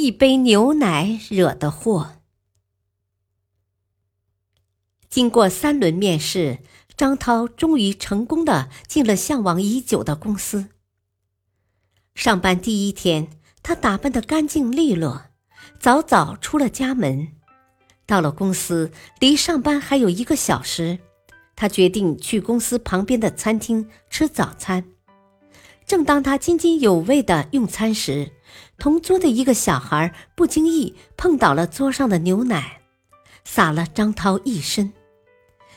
一杯牛奶惹的祸。经过三轮面试，张涛终于成功的进了向往已久的公司。上班第一天，他打扮的干净利落，早早出了家门。到了公司，离上班还有一个小时，他决定去公司旁边的餐厅吃早餐。正当他津津有味的用餐时，同桌的一个小孩不经意碰倒了桌上的牛奶，洒了张涛一身。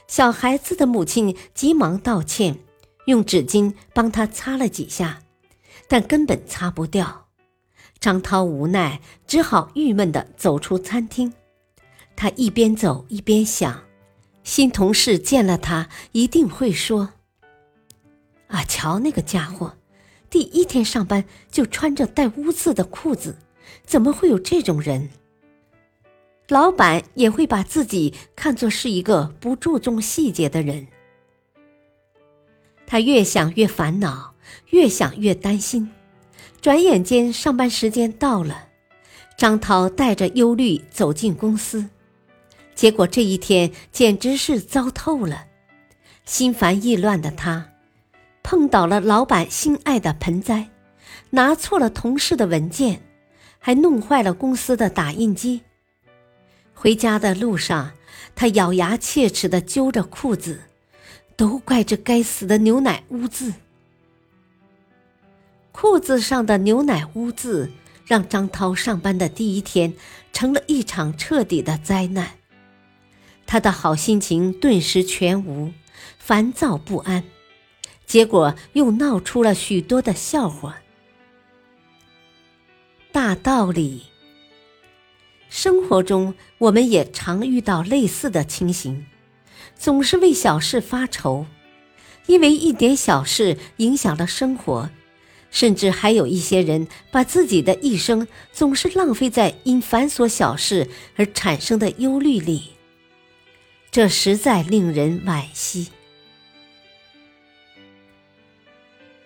小孩子的母亲急忙道歉，用纸巾帮他擦了几下，但根本擦不掉。张涛无奈，只好郁闷地走出餐厅。他一边走一边想：新同事见了他一定会说：“啊，瞧那个家伙！”第一天上班就穿着带污渍的裤子，怎么会有这种人？老板也会把自己看作是一个不注重细节的人。他越想越烦恼，越想越担心。转眼间，上班时间到了，张涛带着忧虑走进公司，结果这一天简直是糟透了。心烦意乱的他。碰倒了老板心爱的盆栽，拿错了同事的文件，还弄坏了公司的打印机。回家的路上，他咬牙切齿地揪着裤子，都怪这该死的牛奶污渍。裤子上的牛奶污渍，让张涛上班的第一天成了一场彻底的灾难。他的好心情顿时全无，烦躁不安。结果又闹出了许多的笑话。大道理，生活中我们也常遇到类似的情形，总是为小事发愁，因为一点小事影响了生活，甚至还有一些人把自己的一生总是浪费在因繁琐小事而产生的忧虑里，这实在令人惋惜。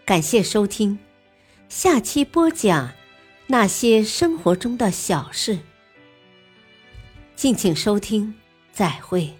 感谢收听，下期播讲那些生活中的小事。敬请收听，再会。